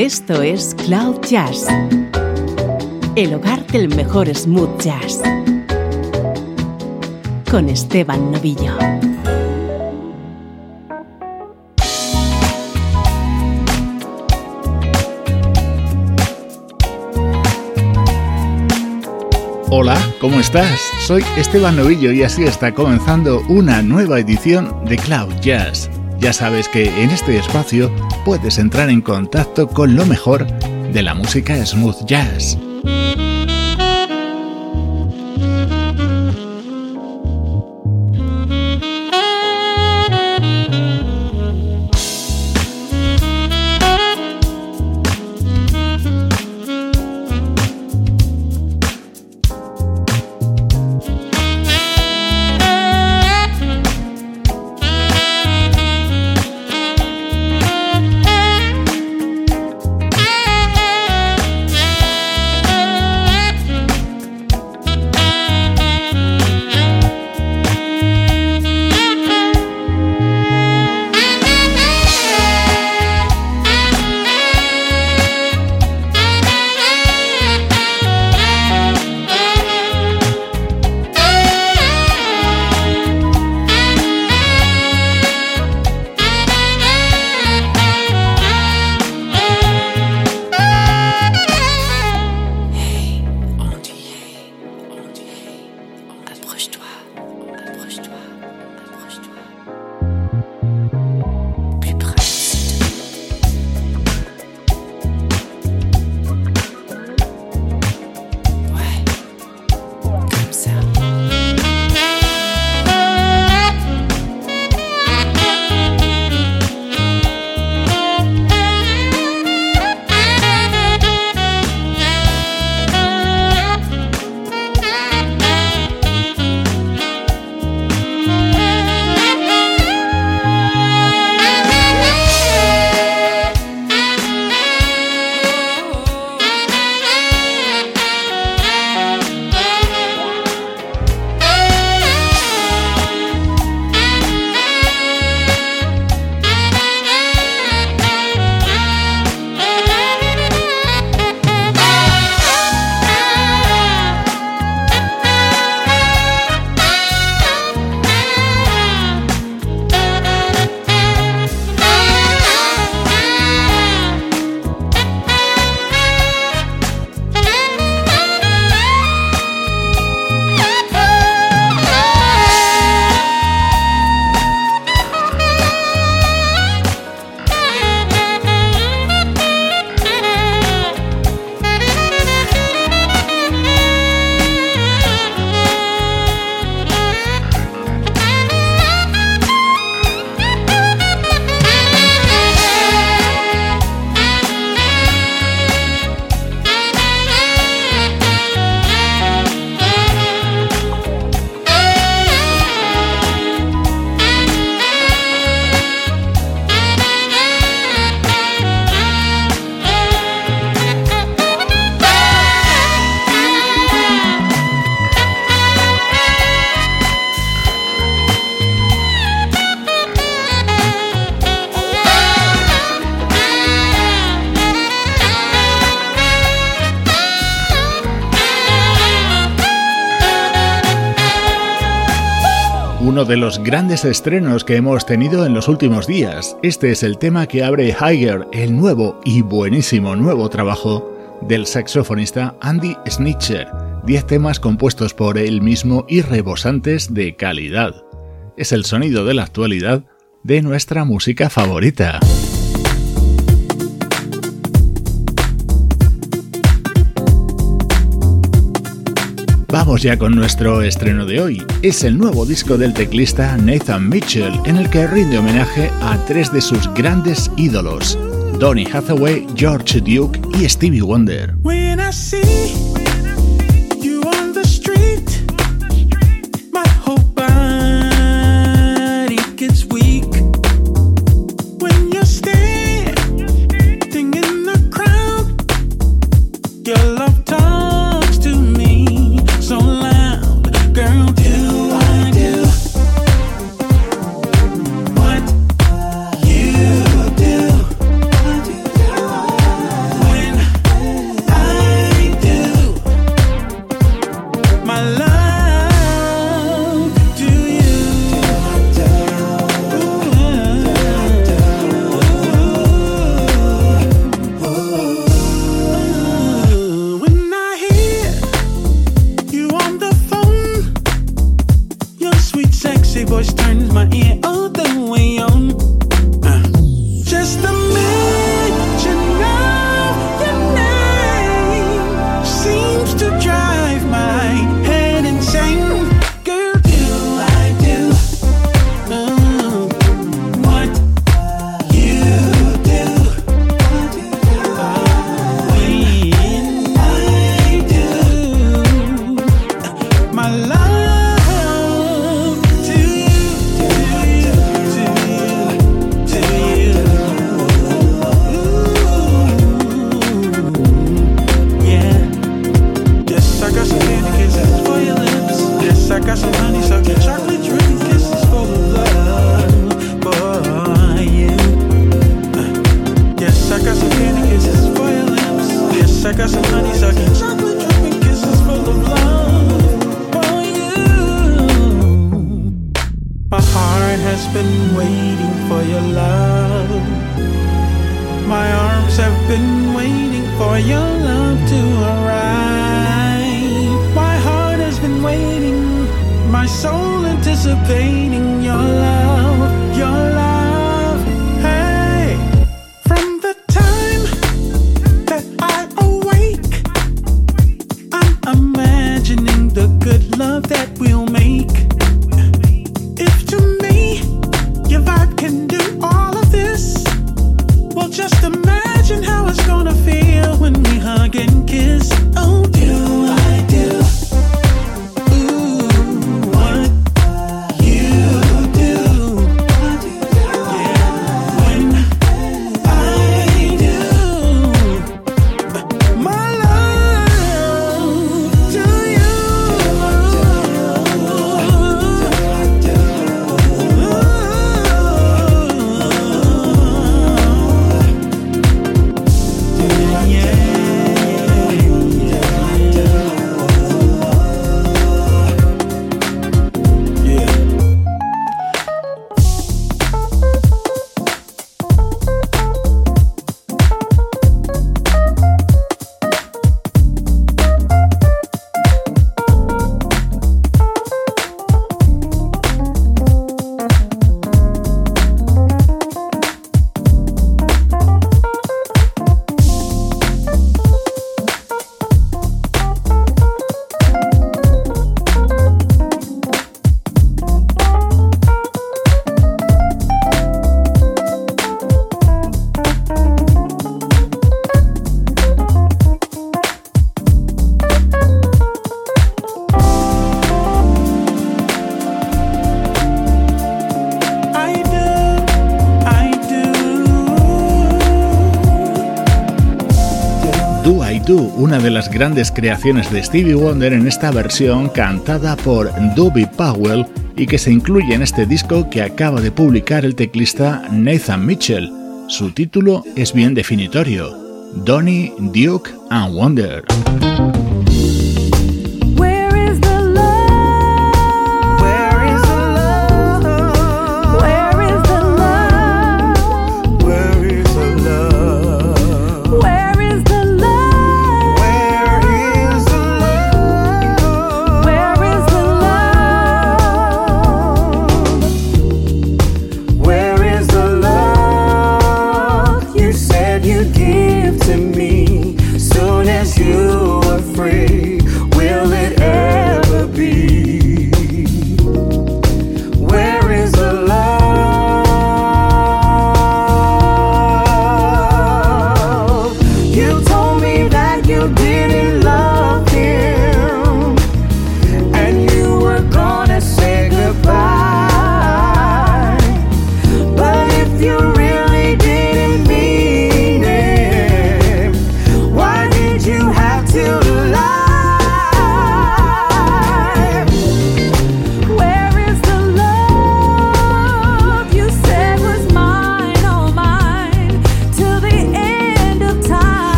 Esto es Cloud Jazz, el hogar del mejor smooth jazz, con Esteban Novillo. Hola, ¿cómo estás? Soy Esteban Novillo y así está comenzando una nueva edición de Cloud Jazz ya sabes que en este espacio puedes entrar en contacto con lo mejor de la música smooth jazz. De los grandes estrenos que hemos tenido en los últimos días. Este es el tema que abre Higher, el nuevo y buenísimo nuevo trabajo del saxofonista Andy Snitcher. Diez temas compuestos por él mismo y rebosantes de calidad. Es el sonido de la actualidad de nuestra música favorita. Vamos ya con nuestro estreno de hoy. Es el nuevo disco del teclista Nathan Mitchell, en el que rinde homenaje a tres de sus grandes ídolos, Donny Hathaway, George Duke y Stevie Wonder. De las grandes creaciones de Stevie Wonder en esta versión cantada por Dobby Powell y que se incluye en este disco que acaba de publicar el teclista Nathan Mitchell. Su título es bien definitorio, Donny, Duke and Wonder.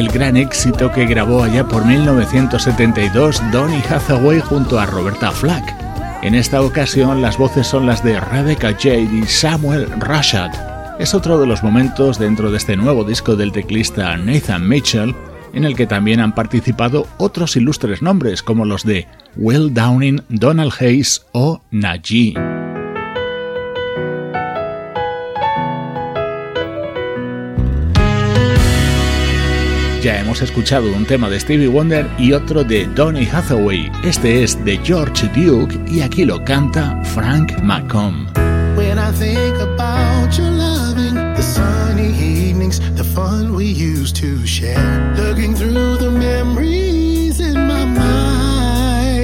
El gran éxito que grabó allá por 1972 Donny Hathaway junto a Roberta Flack. En esta ocasión las voces son las de Rebecca Jade y Samuel Rashad. Es otro de los momentos dentro de este nuevo disco del teclista Nathan Mitchell en el que también han participado otros ilustres nombres como los de Will Downing, Donald Hayes o Najee. Ya hemos escuchado un tema de Stevie Wonder y otro de Donny Hathaway. Este es de George Duke y aquí lo canta Frank McComb. When I think about your loving, the sunny evenings, the fun we used to share, looking through the memories in my mind.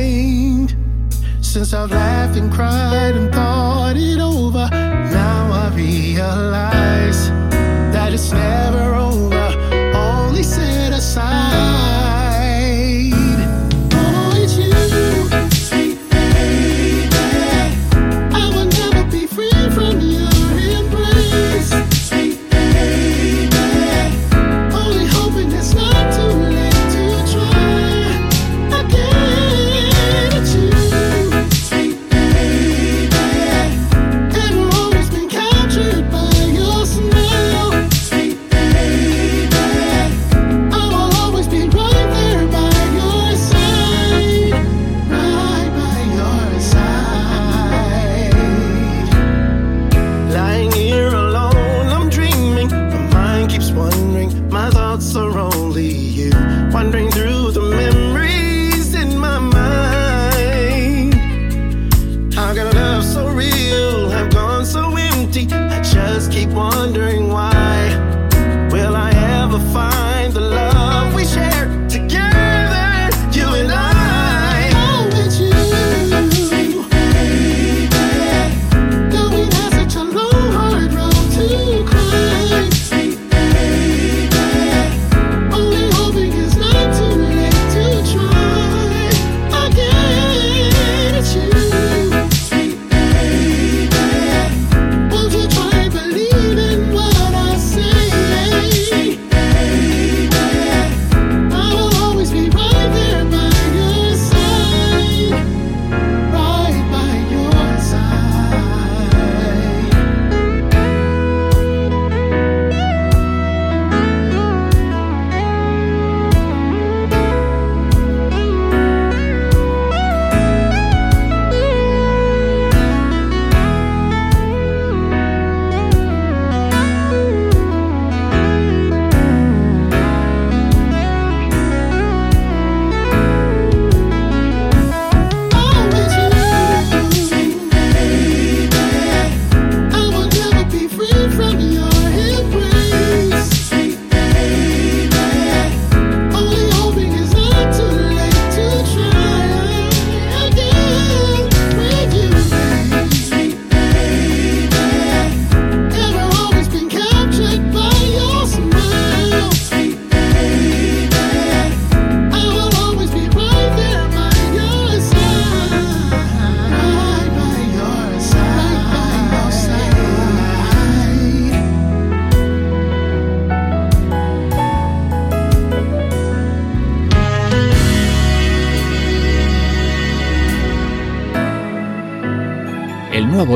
Since I've laughed and cried and thought it over, now I realize that it's never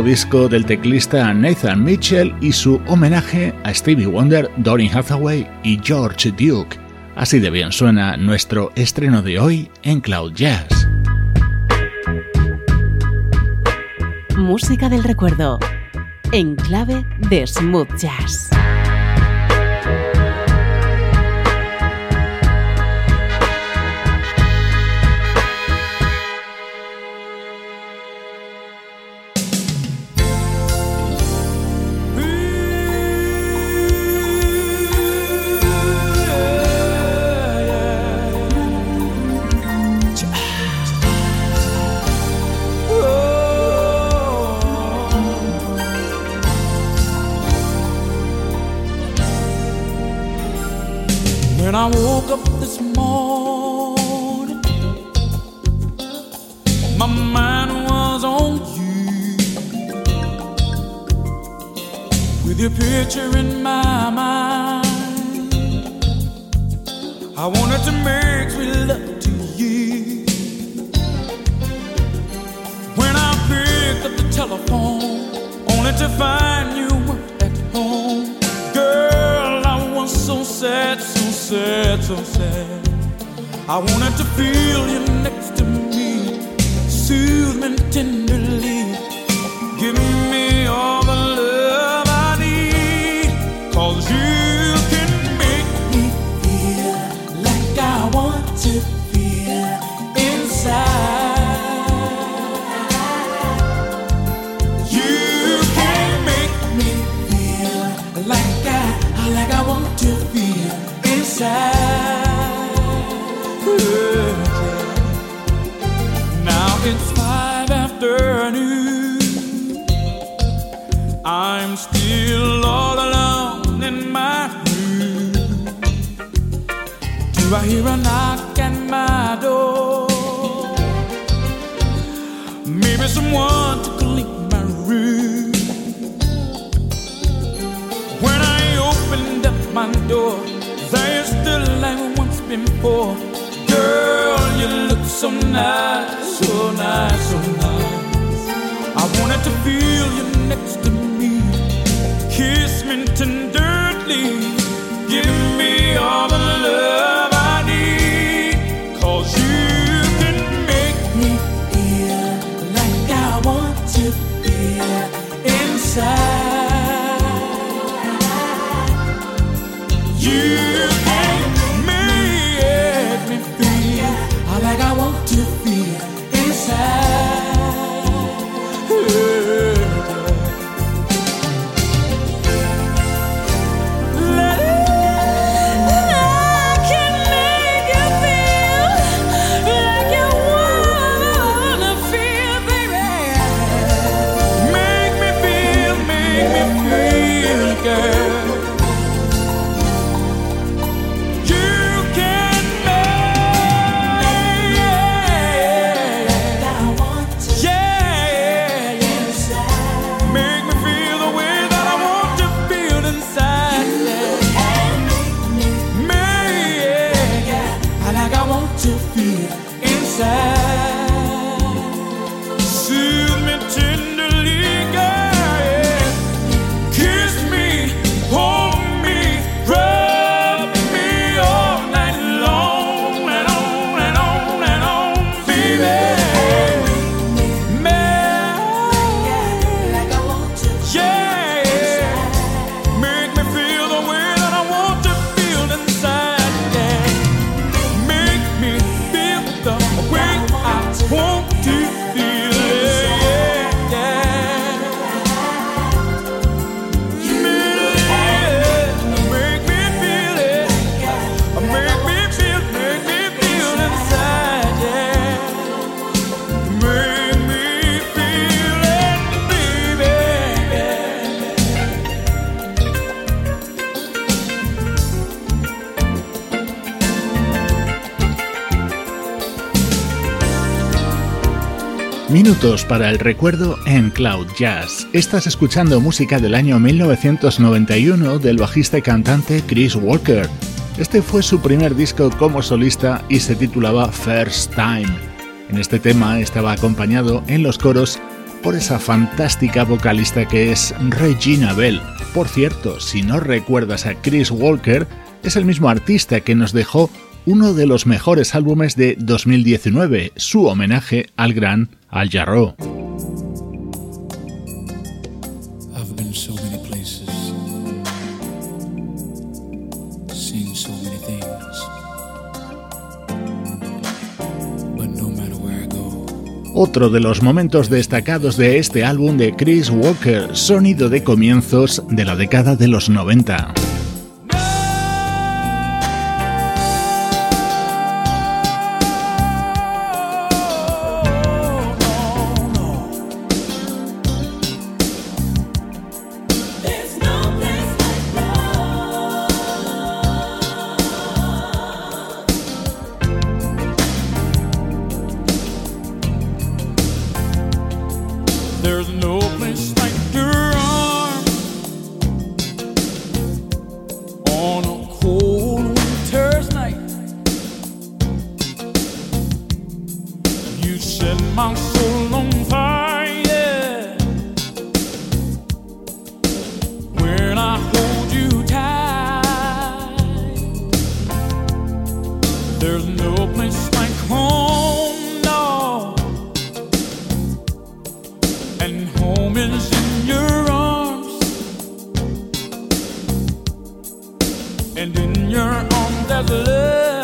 disco del teclista Nathan Mitchell y su homenaje a Stevie Wonder, Donny Hathaway y George Duke. Así de bien suena nuestro estreno de hoy en Cloud Jazz. Música del recuerdo, en clave de smooth jazz. up this morning, my mind was on you. With your picture in my mind, I wanted to make sweet love to you. When I picked up the telephone, only to find you were so sad, so sad, so sad. I wanted to feel you next to me, soothe me tenderly. Before. Girl, you look so nice, so nice, so nice. I wanted to feel you next to me. Kiss me tenderly. Give me all the love I need. Cause you can make me feel like I want to feel inside. Minutos para el recuerdo en Cloud Jazz. Estás escuchando música del año 1991 del bajista y cantante Chris Walker. Este fue su primer disco como solista y se titulaba First Time. En este tema estaba acompañado en los coros por esa fantástica vocalista que es Regina Bell. Por cierto, si no recuerdas a Chris Walker, es el mismo artista que nos dejó uno de los mejores álbumes de 2019, su homenaje al gran Al Jarreau. Otro de los momentos destacados de este álbum de Chris Walker, sonido de comienzos de la década de los 90. There's no place like home, no. And home is in your arms. And in your arms, there's love.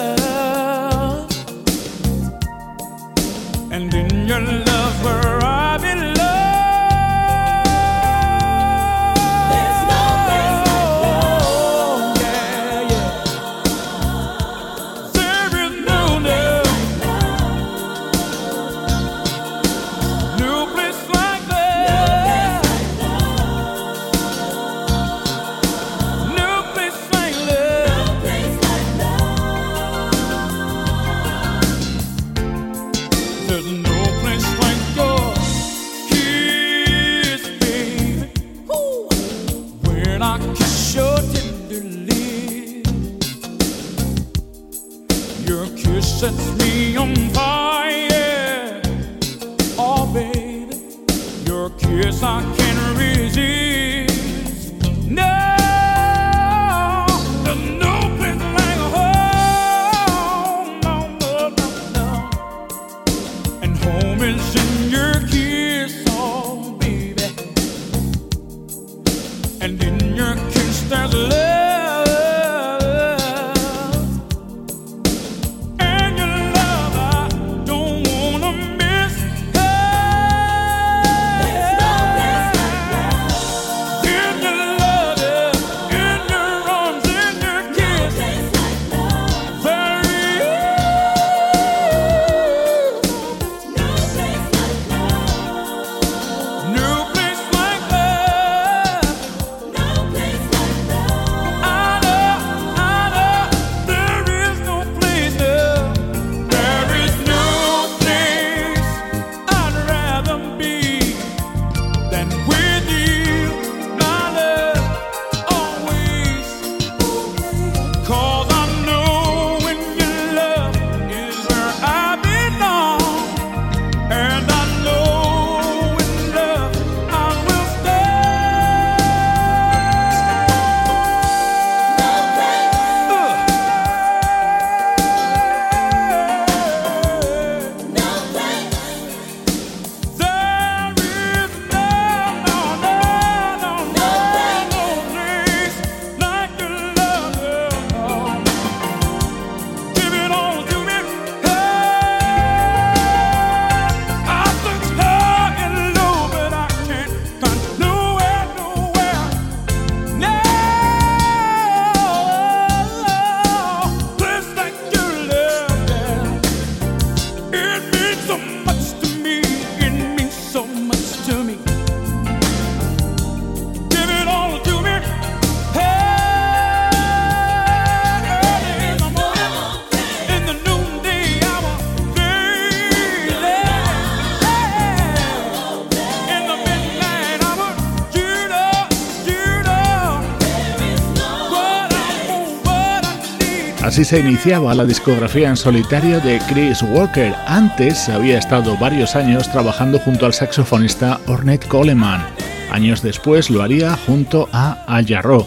Se iniciaba la discografía en solitario de Chris Walker. Antes había estado varios años trabajando junto al saxofonista Ornette Coleman. Años después lo haría junto a Jarreau.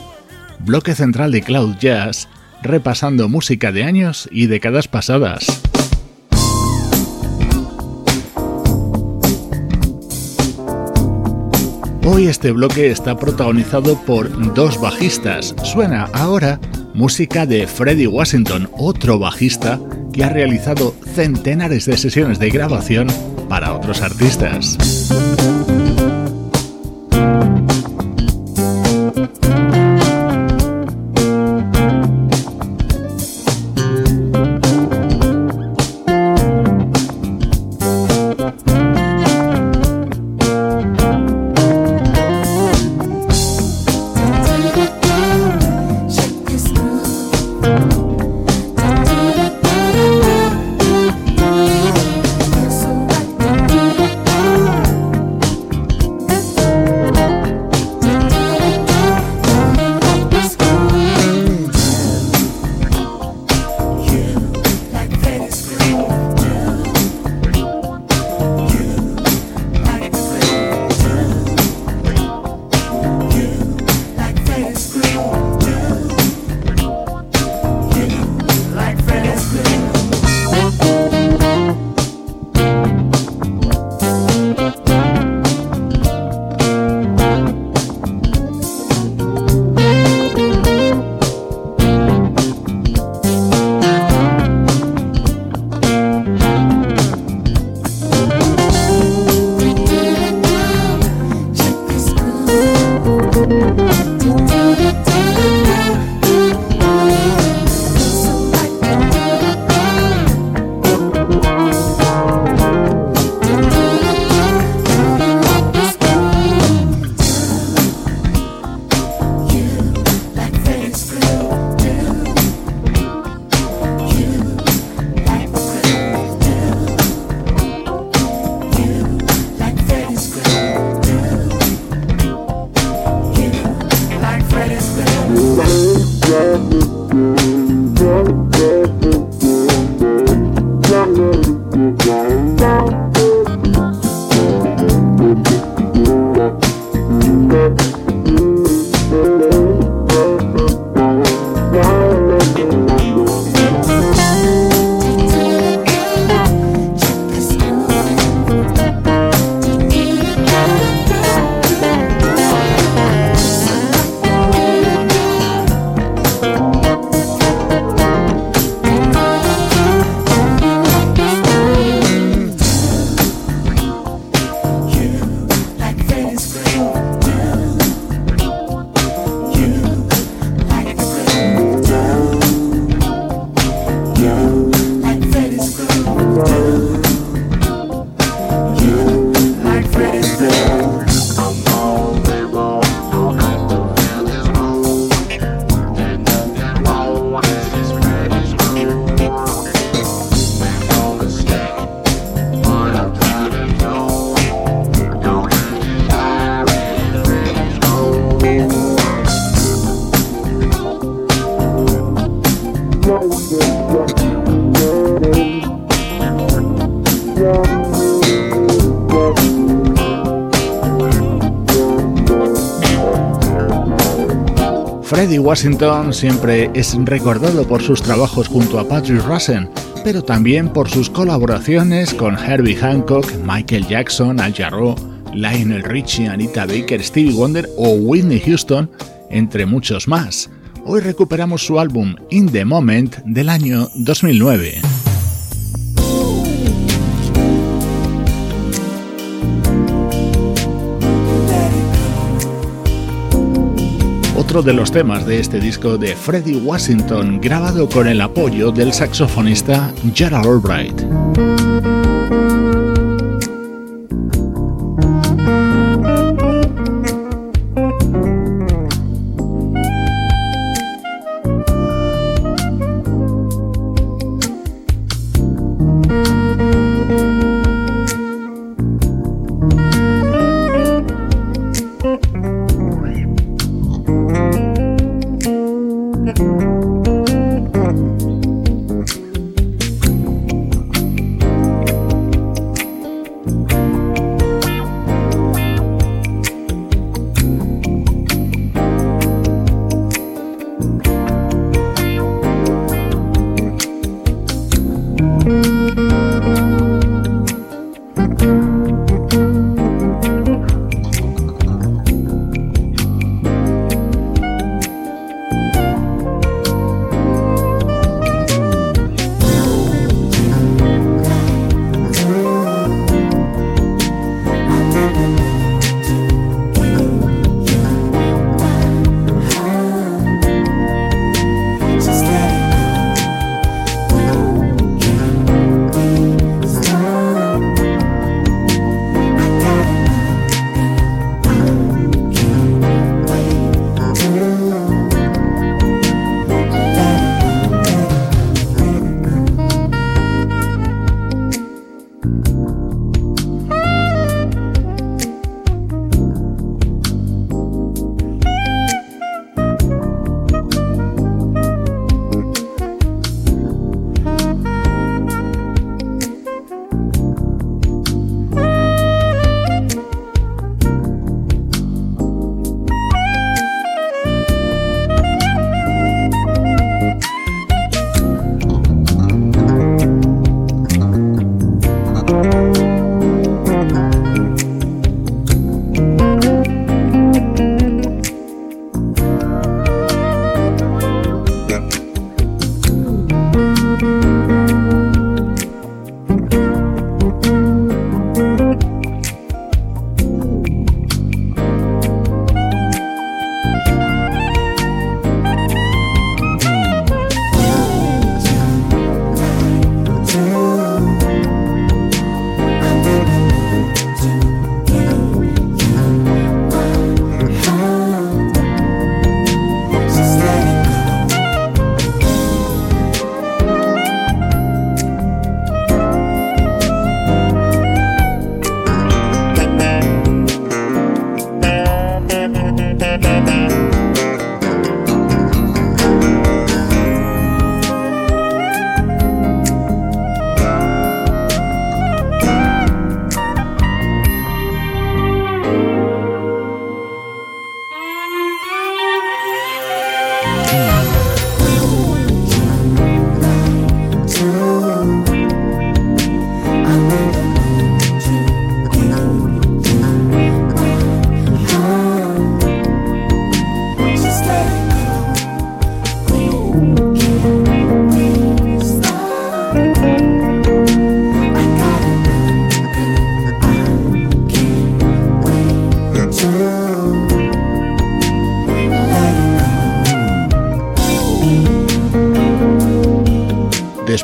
Bloque central de Cloud Jazz, repasando música de años y décadas pasadas. Hoy este bloque está protagonizado por dos bajistas. Suena ahora música de Freddie Washington, otro bajista que ha realizado centenares de sesiones de grabación para otros artistas. Freddie Washington siempre es recordado por sus trabajos junto a Patrick Russell, pero también por sus colaboraciones con Herbie Hancock, Michael Jackson, Al Jarreau, Lionel Richie, Anita Baker, Stevie Wonder o Whitney Houston, entre muchos más. Hoy recuperamos su álbum In the Moment del año 2009. Otro de los temas de este disco de Freddie Washington, grabado con el apoyo del saxofonista Gerald Albright.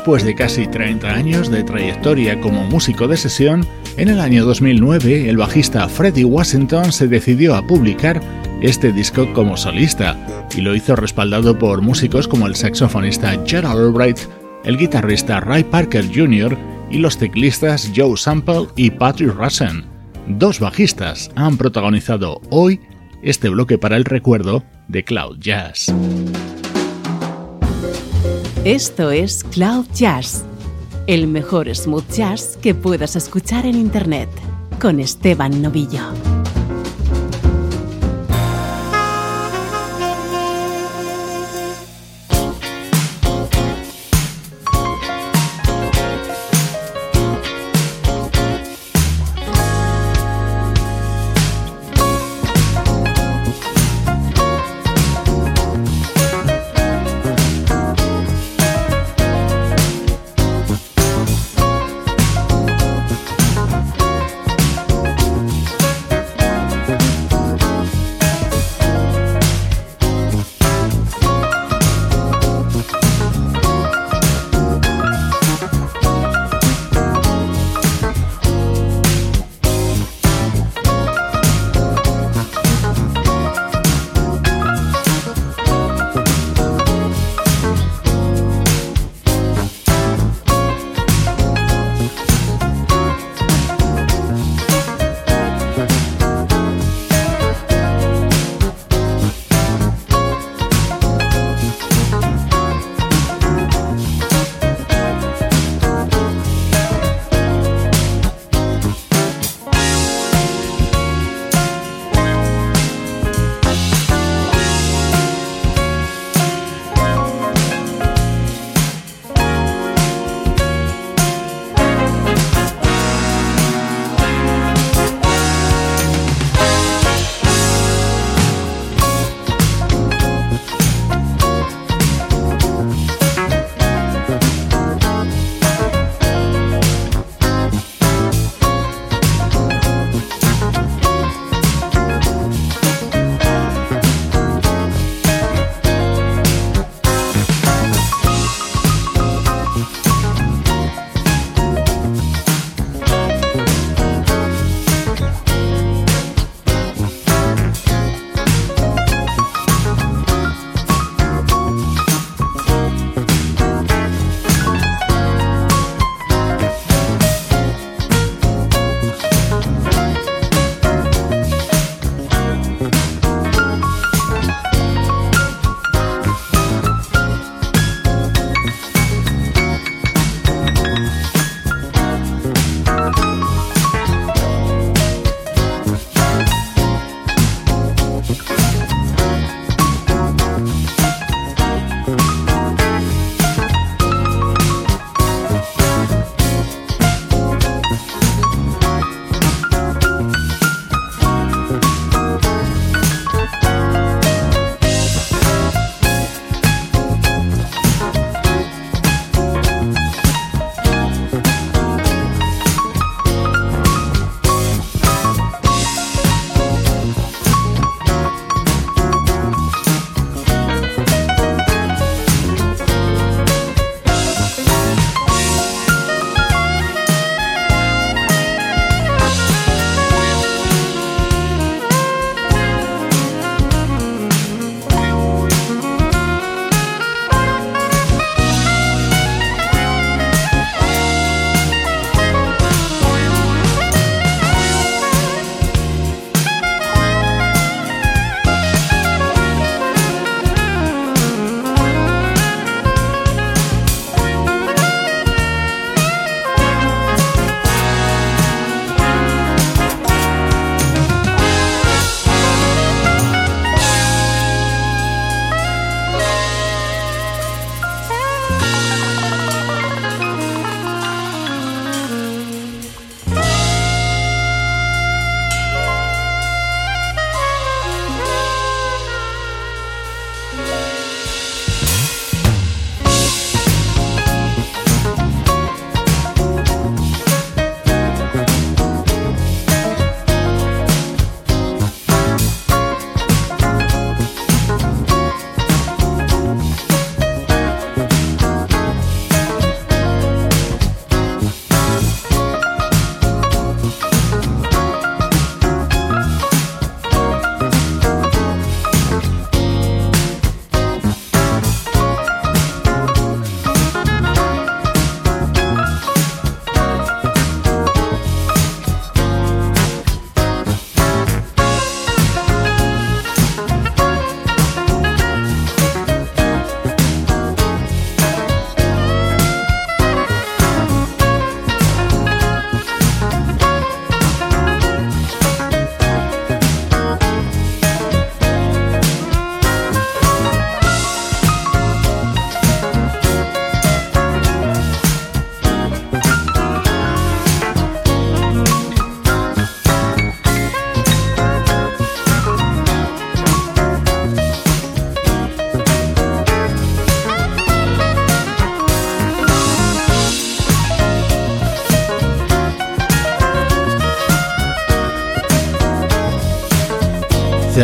Después de casi 30 años de trayectoria como músico de sesión, en el año 2009 el bajista Freddie Washington se decidió a publicar este disco como solista y lo hizo respaldado por músicos como el saxofonista Gerald Albright, el guitarrista Ray Parker Jr. y los teclistas Joe Sample y Patrick Russen. Dos bajistas han protagonizado hoy este bloque para el recuerdo de Cloud Jazz. Esto es Cloud Jazz, el mejor smooth jazz que puedas escuchar en Internet, con Esteban Novillo.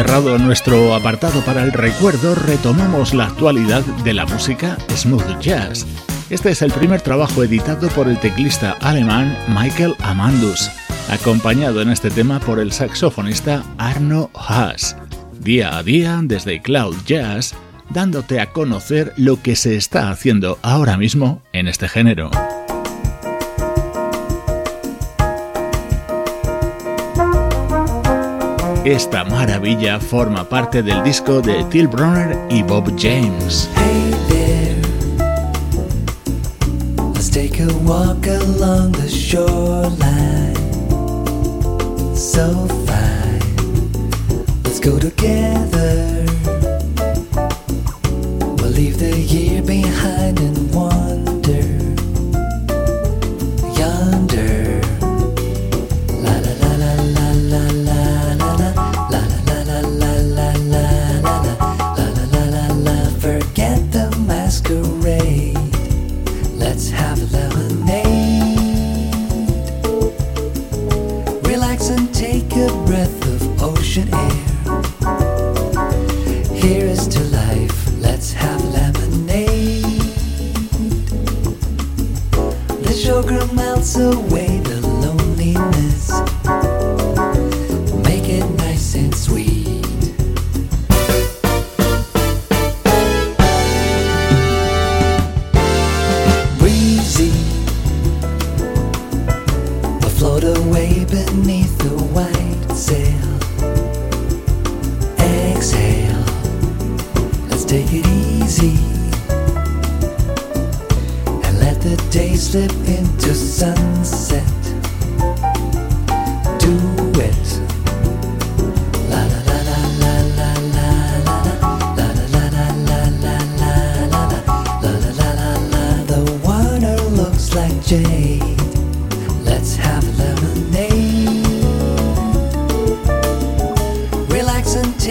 Cerrado nuestro apartado para el recuerdo, retomamos la actualidad de la música smooth jazz. Este es el primer trabajo editado por el teclista alemán Michael Amandus, acompañado en este tema por el saxofonista Arno Haas. Día a día, desde Cloud Jazz, dándote a conocer lo que se está haciendo ahora mismo en este género. Esta maravilla forma parte del disco de Till Bronner y Bob James. Hey there, let's take a walk along the shoreline. So fine, let's go together. We'll leave the year behind and wander.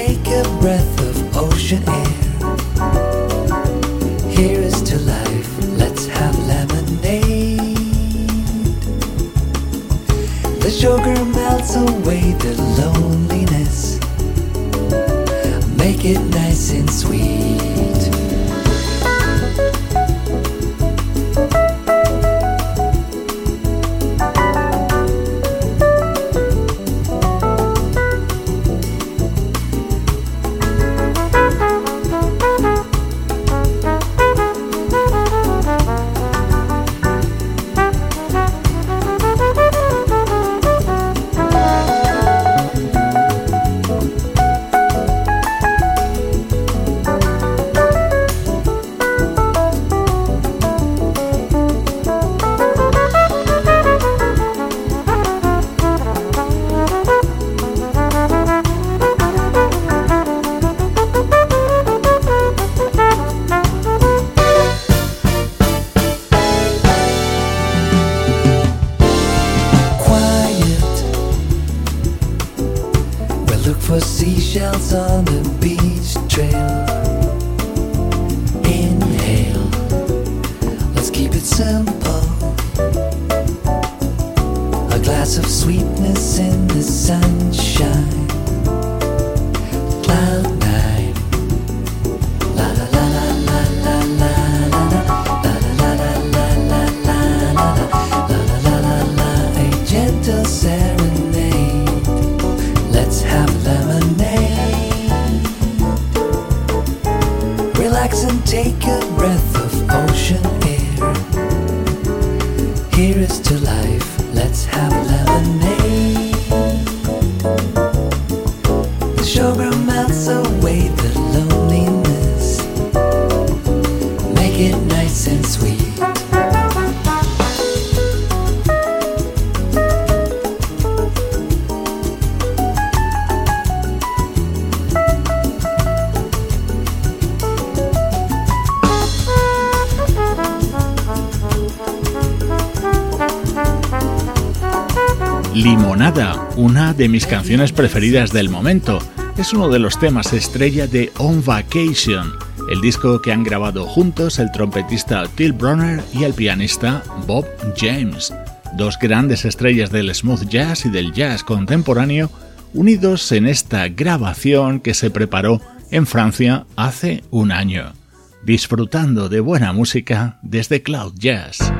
take a breath. De mis canciones preferidas del momento. Es uno de los temas estrella de On Vacation, el disco que han grabado juntos el trompetista Till Bronner y el pianista Bob James, dos grandes estrellas del smooth jazz y del jazz contemporáneo unidos en esta grabación que se preparó en Francia hace un año, disfrutando de buena música desde Cloud Jazz.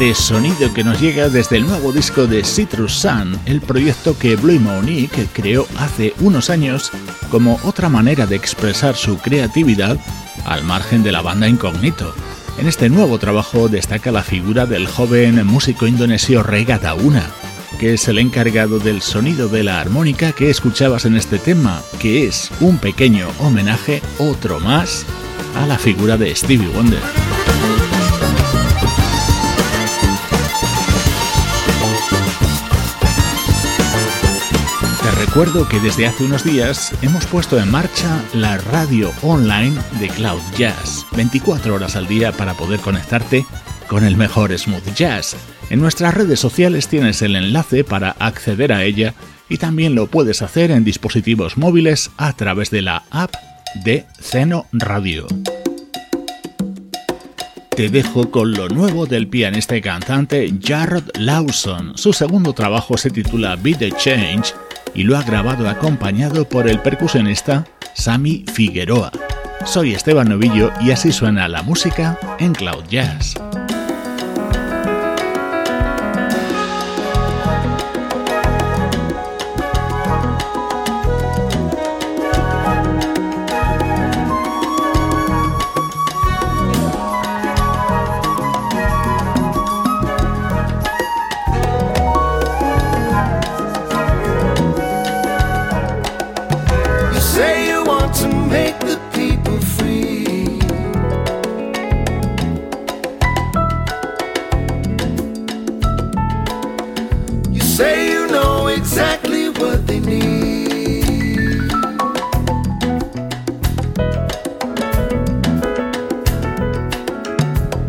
Este sonido que nos llega desde el nuevo disco de Citrus Sun, el proyecto que Blue Monique creó hace unos años como otra manera de expresar su creatividad al margen de la banda Incognito. En este nuevo trabajo destaca la figura del joven músico indonesio Rega Dauna, que es el encargado del sonido de la armónica que escuchabas en este tema, que es un pequeño homenaje, otro más, a la figura de Stevie Wonder. Recuerdo que desde hace unos días hemos puesto en marcha la radio online de Cloud Jazz, 24 horas al día para poder conectarte con el mejor smooth jazz. En nuestras redes sociales tienes el enlace para acceder a ella y también lo puedes hacer en dispositivos móviles a través de la app de Zeno Radio. Te dejo con lo nuevo del pianista y cantante Jared Lawson. Su segundo trabajo se titula Be the Change y lo ha grabado acompañado por el percusionista Sammy Figueroa. Soy Esteban Novillo y así suena la música en Cloud Jazz. Say you know exactly what they need.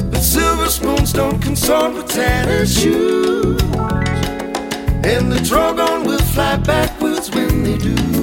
But silver spoons don't consort with tennis shoes. And the dragon will fly backwards when they do.